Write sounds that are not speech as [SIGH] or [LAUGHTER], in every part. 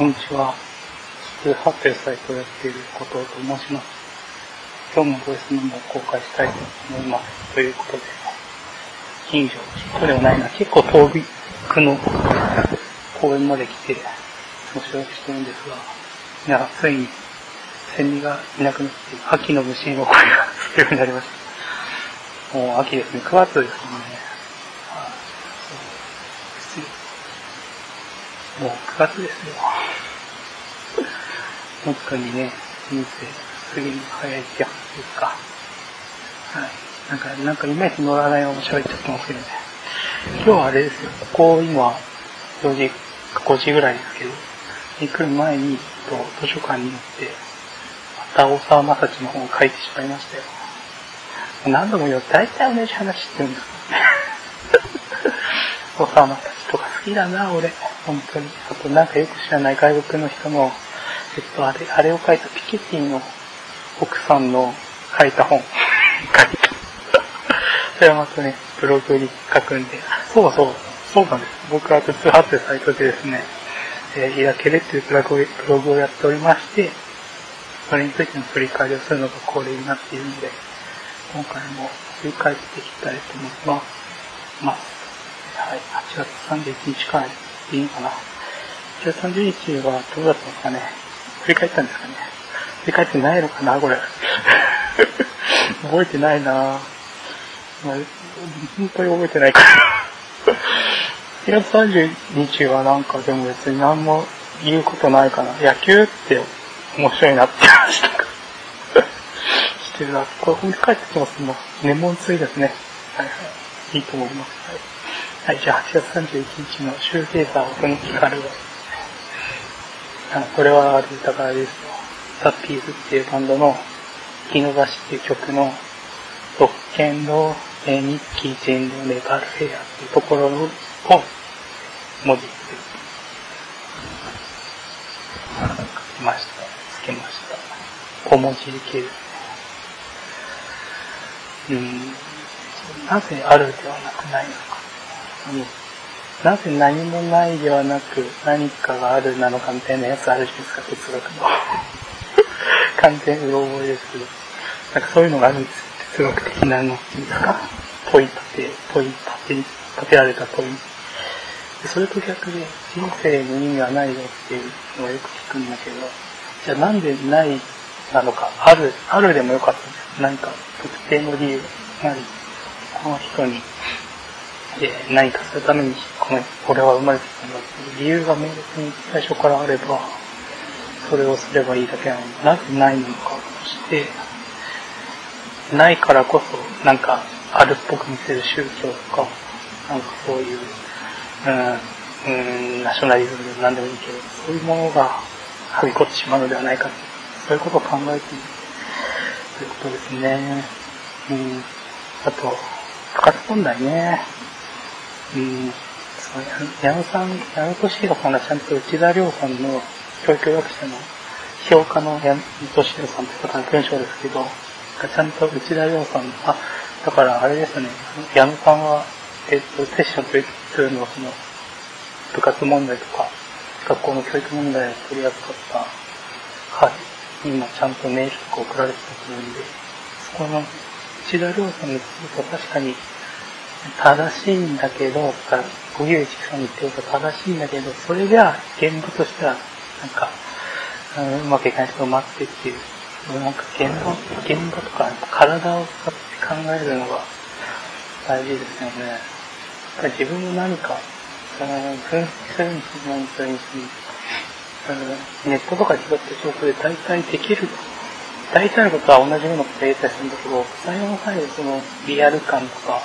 こんにちは。通販というサイトをやっている後藤と申します。今日もボイスメモを公開したいと思います。ということで、近所、近所ではないな、結構遠くの公園まで来て、お仕置きしてるんですが、いや、ついに、セミがいなくなって、秋の虫の声がするようになりました。もう秋ですね、9月ですもんね。もう9月ですよ。本当にね、人生、過ぎる早いって話ですか。はい。なんか、なんかイメージ乗らないまま喋っちゃってますけどね。今日はあれですよ、ここ今、4時、5時ぐらいですけど、に来る前に、と図書館に行って、また大沢正知の本を書いてしまいましたよ。何度も言う、大体同じ話してるんです [LAUGHS] 大沢正知とか好きだな、俺。本当に。あと、なんかよく知らない外国の人の、えっと、あれ、あれを書いたピケティの奥さんの書いた本。書いた。それはまたね、ブログに書くんで。そうそう、そうなんです。僕は通発というサイトでですね、えー、開けるっていうブログブログをやっておりまして、それについての振り返りをするのが恒例になっているので、今回も振り返っていきたいと思います。まあ、はい、8月31日からいいのかな。8月30日はどうだったのかね。振り返ったんですかね。振り返ってないのかな、これ。[LAUGHS] 覚えてないなまあ、本当に覚えてないから。4月30日はなんかでも別に何も言うことないかな。野球って面白いなって話とかしてるな。これ振り返ってきますもん。ネモンツイですね。はいはい。いいと思います。はい。はい、じゃあ8月31日のシューフェーザーをに聞かれる。あこれはあれだからですよ。ザ・ピーズっていうバンドの、木の橋っていう曲の、特権の、えー、日記人のネバルフェアっていうところを、文字で書きました。つけました。小文字系ですね。うん。なぜあるではなくないのか。うんなぜ何もないではなく何かがあるなのかみたいなやつあるじゃないですか、哲学の。[LAUGHS] 完全うろ覚えですけど。なんかそういうのがあるんですよ。哲学的なのっていうか。問い立て、問い立て、立てられた問い。でそれと逆で人生の意味はないよっていうのをよく聞くんだけど、じゃあなんでないなのか、ある、あるでもよかったです。何か特定の理由なり、この人にで、何かするために、この、俺は生まれてきたんだっていう理由が明確に最初からあれば、それをすればいいだけなのになぜないのかとして、ないからこそ、なんか、あるっぽく見せる宗教とか、なんかそういう、うん、うん、ナショナリズムでも何でもいいけど、そういうものが、はびこってしまうのではないかとそういうことを考えているということですね。うん、あと、部活問題ね。うん、そう矢野さん、矢野俊弘さんがちゃんと内田亮さんの教育学者の評価の矢野俊弘さんという方の文章ですけど、ちゃんと内田亮さんの、あ、だからあれですね、矢野さんは、えっと、セッションというのはその、部活問題とか、学校の教育問題を取り扱った会にもちゃんとメールとか送られてたと思うんで、そこの内田亮さんのことは確かに正しいんだけど、小木内さんに言ってること正しいんだけど、それじゃ現場としては、なんか、うん、うまくいかない人が待ってっていう、なんか現場、現場とか体を使って考えるのが大事ですよね。自分の何か、分析するにしろ何するにしろ、ネットとかで拾った情報で大体できる。大体のことは同じようなこと言えたりするんだけど、最後の最後そのリアル感とか、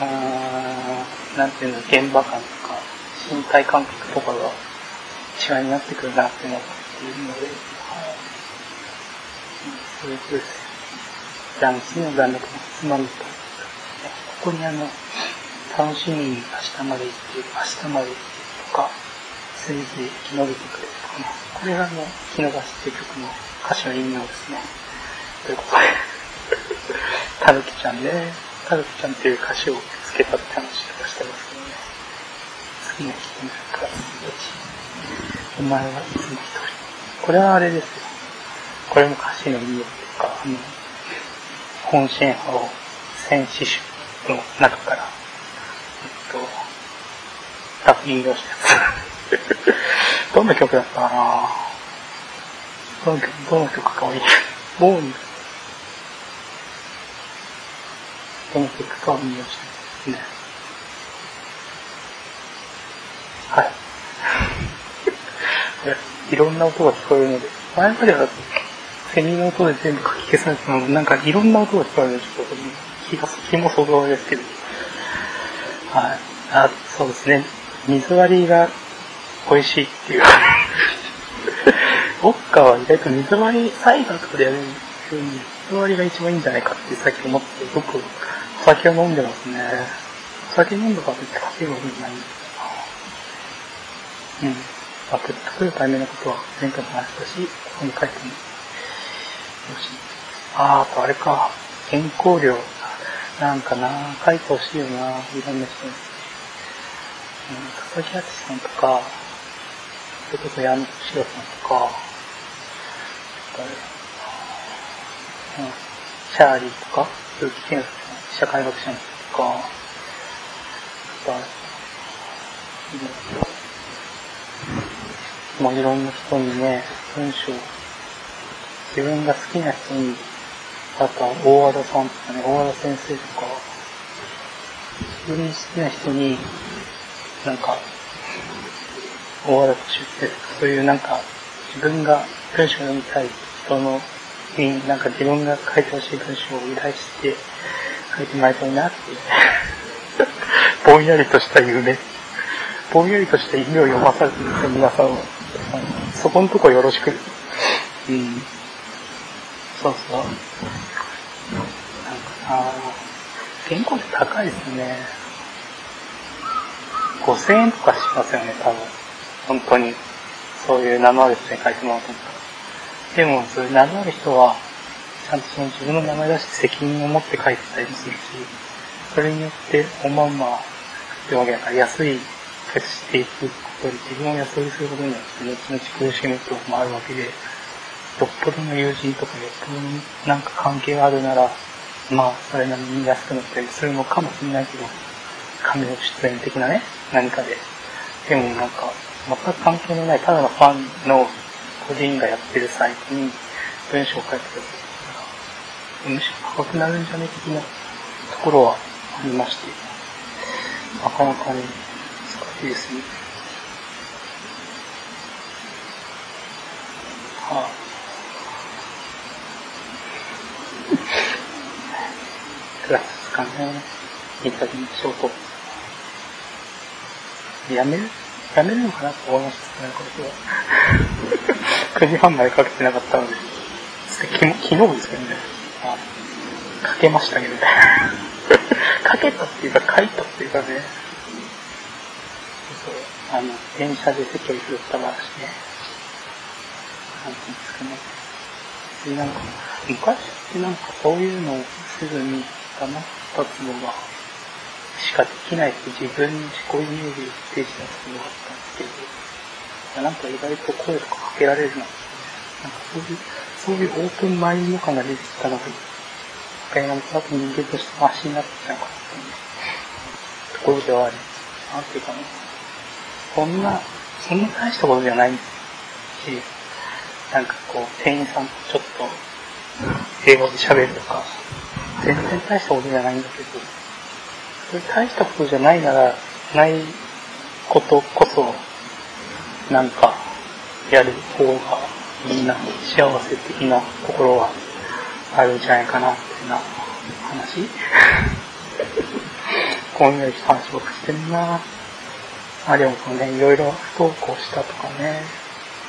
うー、なんていうの、現場感とか、身体感覚とかが違いになってくるなって思っているので、はい。そういうことです。じゃあ、次の段落のつまみと、ここにあの、楽しみに明日まで行って、明日まで行ってとか、せいぜい生き延びてくれるとかね。これがあの、木の橋っていう曲の歌詞の意味なんですね。ということで、たぬきちゃんね。たぬきちゃんっていう歌詞をつけたって話とかしてますけどね。次の聞いてみるか。お前はいつも一人。これはあれですよ。これも歌詞の意味っていうか、あの、本心派を戦士種の中から、えっと、多分引用したやつ。どんな曲だったかなどの曲、どの曲かはいい。ボーンどの曲かを引用してますね。はい。[LAUGHS] いろんな音が聞こえるので、前まではセミの音で全部書き消されてたので、なんかいろんな音が聞こえるので、ちょっと気が、気も想像ですけど。はい。あ、そうですね。水割りが美味しいっていう。[LAUGHS] ウォッカは意外と水割り、サイダーとかでやる風に水割りが一番いいんじゃないかって最近思って、僕、酒を飲んでますね。お酒飲んだからって稼ぐわけじゃないんですけど。うん。まあ、ぶっ作るためのことは前回も話したし、ここに書いてもよし。あー、あとあれか、健康料。なんかな、書いてほしいよな、いろんな人に。うん、佐々木敦さんとか、それこそ矢野志郎さんとか、うん、シャーリーとか、鈴木健介、社会学者の人とか、もういろんな人にね、文章、自分が好きな人に、あとは大和田さんとかね、大和田先生とか、自分に好きな人に、なんか、大和田敏夫先生そういうなんか、自分が文章を読みたい人のに、なんか自分が書いてほしい文章を依頼して書いてもらいたいなっていう、ぼんやりとした夢、ぼんやりとした夢を読まされてるんですよ、皆さんは。そこのとこよろしく。うん。そうそう。なんかな原稿って高いですね。5000円とかしますよね、多分。本当に。そういう名のある人に書いてもらうと。でも、そういう名のある人は、ちゃんとその自分の名前出して責任を持って書いてたりもするし、それによっておまんまってわけだから安いくしていくことで自分を安売りすることによって後々苦しむこともあるわけで、よっぽどの友人とかよっぽどのなんか関係があるなら、まあ、それなりに安くなったりするのかもしれないけど、紙の出演的なね、何かで。でもなんか、全く関係のない、ただのファンの個人がやってるサイトに文章を書いてくれたむしろ高くなるんじゃね的なところはありまして、なかなかね、いいですね。はあ。9月ですかね。インタビューショート。やめる？やめるのかなと思いましたね、これは。9時半までかけてなかったので。昨日ですけどね。かけましたけどね。[LAUGHS] かけたっていうか書いたっていうかね。あの、電車で席を譲った話ね。なんていうんですかね。で、なんか、昔ってなんかそういうのをせずに黙ったつのが、しかできないって自分に自己イメージを提示したつもがあったんですけど、なんか意外と声とかかけられるなって、そういう、そういうオープンマインド感が出てきたのが、他山さんと人間としてマシになってきたのかっていうところではあり、なんていうかね、そんな、そんな大したことじゃないし、なんかこう、店員さんとちょっと、英語で喋るとか、全然大したことじゃないんだけど、それ大したことじゃないなら、ないことこそ、なんか、やる方がいいな、幸せ的なところはあるんじゃないかな、ってな話。こんな話をしてんなあ、でもね、いろいろ不登校したとかね、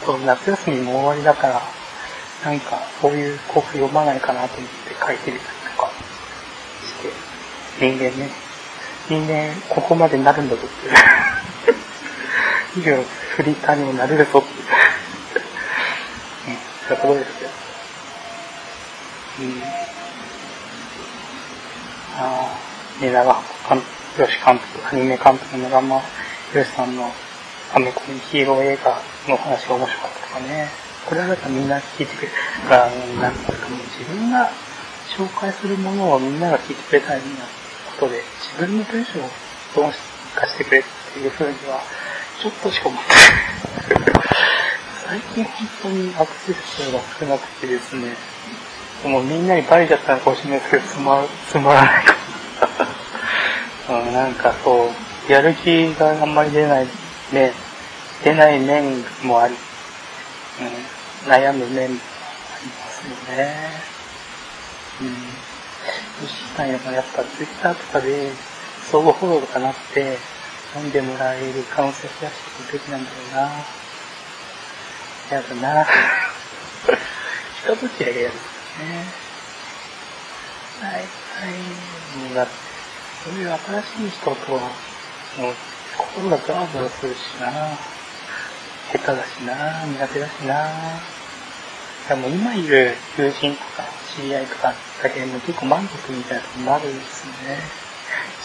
そう夏休みも終わりだから、なんかそういう古譜読まないかなと思って書いてみたりとか。して、人間ね、人間ここまでなるんだぞっていう。[LAUGHS] 以上、フリーターにもなれるぞよ。うん。ああ、蜷川監督、吉監督、アニメ監督のガンマヨシさんのアメコミヒーロー映画の話が面白かったとかね。これはだからみんな聞いてくれるから、なんかもう自分が紹介するものをみんなが聞いてくれたらいいなことで、自分の文章をどうかしてくれっていうふうには、ちょっとしか思ってない。最近本当にアクセス数が少なくてですね、もうみんなにバレちゃったのかもしれないですけど、つま、[LAUGHS] つまらないか。うん、なんかそう、やる気があんまり出ないね、出ない面もあり、うん、悩む面もありますよね。うん。どうしたんややっぱツイッターとかで相互フォローとかなって、飲んでもらえる可能性増やしていくべきなんだろうな。やだな。人とちやりやる。ね。はい、はい。だって、そういう新しい人とは、もう、心がザワザワするしな。下手だしな。苦手だしな。でも今いる友人とか知り合いとかだけでも結構満足みたいなとこもあるん。ですね。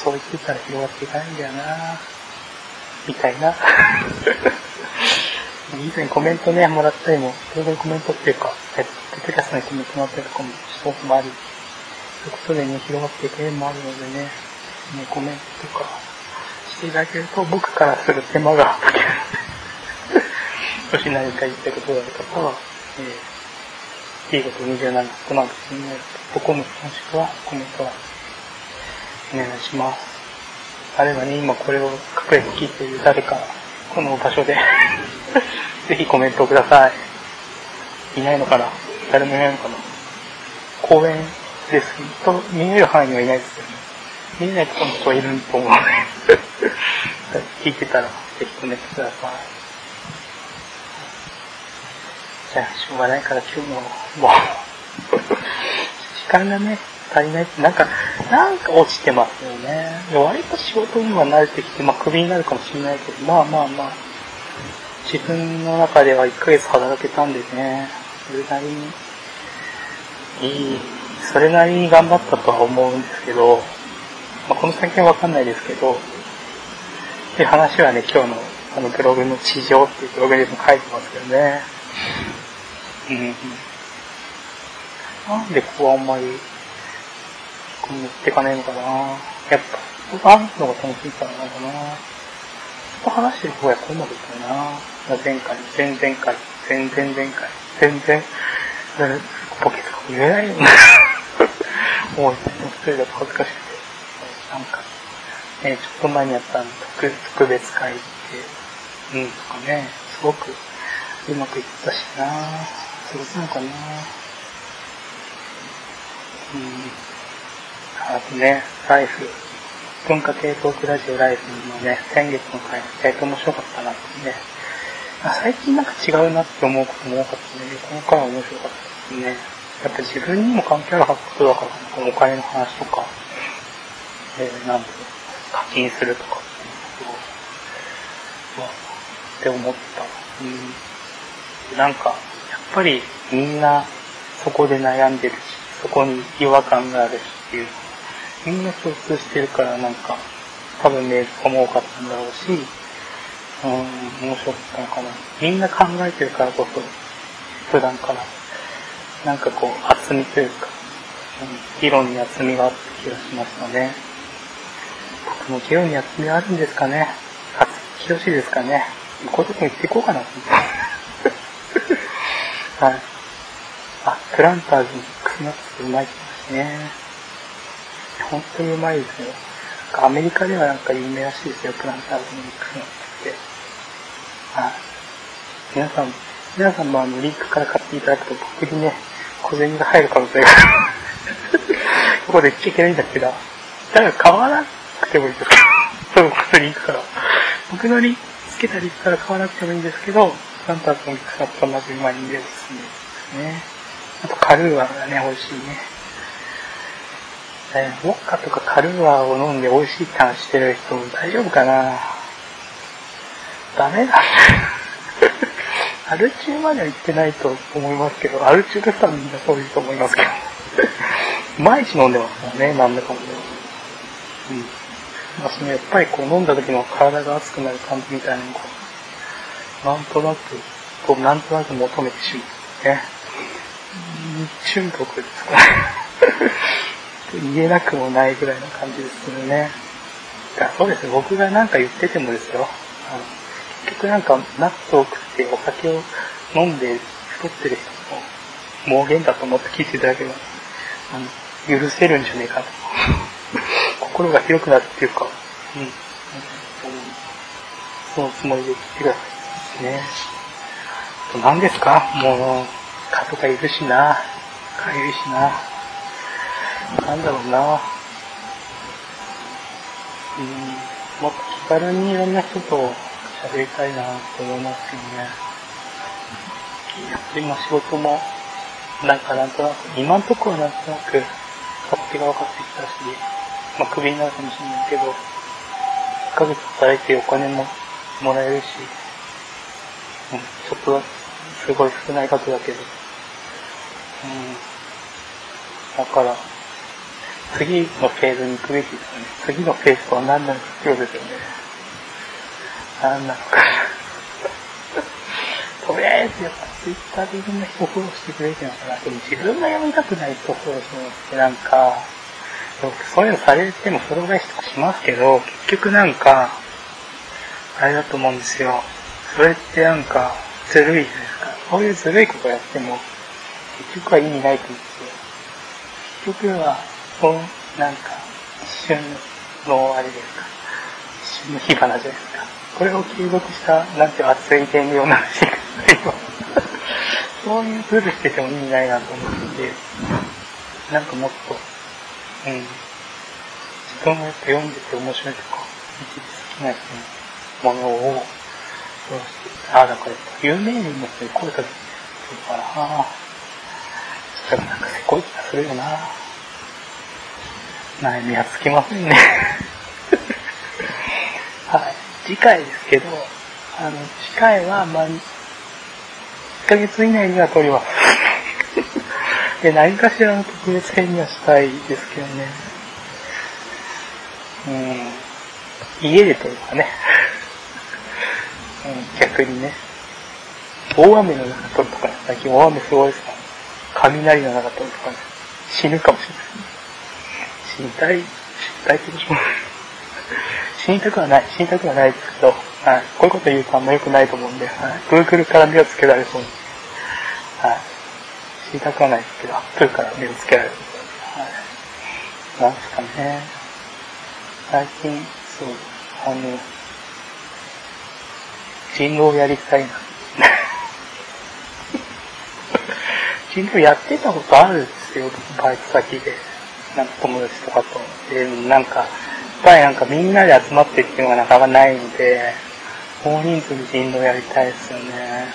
そう言ってたら広がっていかないん。だよな。みたいな。以前コメントね、もらったりも、当然コメントっていうか、えっと、ポッドキャストにコメントもらったりとかもしたこともあり、そういうことでね、広がっていく面もあるのでね、ね、コメントとかしていただけると、僕からする手間がもし何か言ったことがある方は、えー、T こと27となんか気になると、このもしくはコメントはお願いします。あればね、今これを隠れて聞いている誰か、この場所でぜひコメントください。いないのかな？誰もいないのかな？公園ですと、見える範囲にはいないですよね。見えないところの人はいると思うので [LAUGHS] 聞いてたら、ぜひコメントください。じゃあ、しょうがないから今日も、もう時間がね、足りないって、なんか、なんか落ちてますよね。割と仕事には慣れてきて、まあ、クビになるかもしれないけど、まあまあまあ、自分の中では1ヶ月働けたんでね、それなりに、いい、それなりに頑張ったとは思うんですけど、まあ、この先はわかんないですけど、っていう話はね、今日のあのブログの地上っていうブログでも書いてますけどね。うん。なんでここはあんまりこう持ってかねえのかなやっぱ、人が話すのが楽しいからなのかな人と話してる方がこうまくいったな前回、前々回、前々前回、全然、ポケとか言えないよなもう、一人だと恥ずかしくて。なんか、ね、ちょっと前にやった特特別会って、うん、とかね、すごくうまくいったしなそういうことなのかなうん。あとね、ライフ、文化系トークラジオライフのね、先月の回、意外と面白かったなってね。最近なんか違うなって思うことも多かったので、この回は面白かったですね。やっぱ自分にも関係あることだから、お金の話とか、えー、なんだろう、課金するとかっていうことを、って思った。うん。なんか、やっぱりみんなそこで悩んでるし、そこに違和感があるしっていうみんな共通してるからなんか、多分メールとかも多かったんだろうし、うん、面白かったのかな。みんな考えてるからこそ、普段から、なんかこう、厚みというか、うん、議論に厚みがあった気がしますので、僕も議論に厚みあるんですかね。厚み広しですかね。こういうとこ行っていこうかな、[LAUGHS] はい。あ、プランターズにクスナッツうまいってますね。本当にうまいですよ。アメリカではなんか有名らしいですよ、プランターズのミックスナッツって。はい。皆さん、皆さんもあの、リンクから買っていただくと僕にね、小銭が入る可能性が [LAUGHS] ここで言っちゃいけないんだけど、だから買わなくてもいいですか？[LAUGHS] そのリンクから。僕のリンクつけたリンクから買わなくてもいいんですけど、プランターズのミックスナッツと同じうまいんでおすすめですね。あと、カルーアがね、美味しいね。えー、ウォッカとかカルーアを飲んで美味しいって話してる人大丈夫かなダメだ。[LAUGHS] アル中までは行ってないと思いますけど、アル中でさみんなそういうと思いますけど。[LAUGHS] 毎日飲んでますもんね、なんだかもね。うん。まあ、そのやっぱりこう飲んだ時の体が熱くなる感じみたいなのが、なんとなく、こう、なんとなく求めてしまう。ね。中毒ですか言えなくもないぐらいの感じですけどね。だそうですね僕が何か言っててもですよ。あの結局なんか、ナッツを食ってお酒を飲んで太ってる人の盲言だと思って聞いていただければ、許せるんじゃねえかと。[LAUGHS] 心が広くなるっていうか、うん。そのつもりで聞いてください。ね。何ですか？もう、蚊とかいるしな。かゆいしな。なんだろうな。うん、もっと気軽にいろんな人と喋りたいなと思いますけどね。やっぱりまあ仕事も、なんかなんとなく、今んとこはなんとなく、勝手が分かってきたし、まあクビになるかもしれないけど、1ヶ月働いてお金ももらえるし、うん、ちょっとすごい少ない額だけど、うん、だから、次のフェーズに行くべきですね。次のフェーズとは何なのかってことですよね。何なのか。とりあえずやっぱツイッターでいろんな人フォローしてくれてるのかな。でも自分が読みたくない人フォローするのってなんか、そういうのされてもフォロー返しとかしますけど、結局なんか、あれだと思うんですよ。それってなんか、ずるいじゃないですか。こういうずるいことやっても、結局は意味ないと思うんですよ。結局は、こう、なんか、一瞬のあれですか？一瞬の火花じゃないですか？これを継続した、なんていう熱い電流を流していくというそういうズルしてても意味ないなと思って、なんかもっと、うん、自分もやっぱ読んでて面白いとか、好きな人にものを、そうしてああ、だから有名人の人に声かけてるからなそしたらなんかせこい気がするよな悩みはつきませんね [LAUGHS] はい。次回ですけど、あの、次回は、まあ、1ヶ月以内には撮ります。[LAUGHS] で、何かしらの特別編にはしたいですけどね。うん。家で撮るかね。うん逆にね。大雨の中撮るとかね、最近大雨すごいですから、雷の中撮るとかね、死ぬかもしれない。死にたい、死にたい気も。死にたくはない、死にたくはないですけど、はい、こういうこと言うとあんま良くないと思うんで、はい、Google から目をつけられそうに。はい。死にたくはないですけど、Apple から目をつけられる。はい。なんですかね。最近、そう、あの、人狼やりたいな。[LAUGHS] 人狼やってたことあるんですよ、バイト先で。なんか友達とかと。で、なんか、やっぱりなんかみんなで集まってっていうのがなかなかないんで、大人数で人狼やりたいですよね。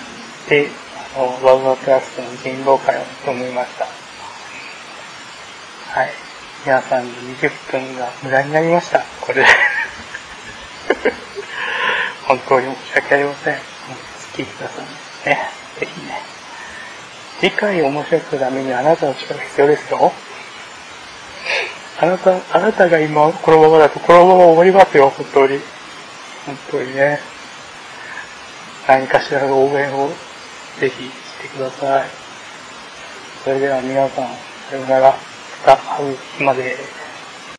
で、あの、ワウワウクラスの人狼会をと思いました。はい。皆さんの20分が無駄になりました。これで。[LAUGHS] 本当に申し訳ありません。聞いてください。ね。ぜひね。次回面白くためにあなたの力が必要ですよ。あなた、あなたが今このままだとこのまま終わりますよ、本当に。本当にね。何かしらの応援をぜひしてください。それでは皆さん、さようなら。また会う日まで。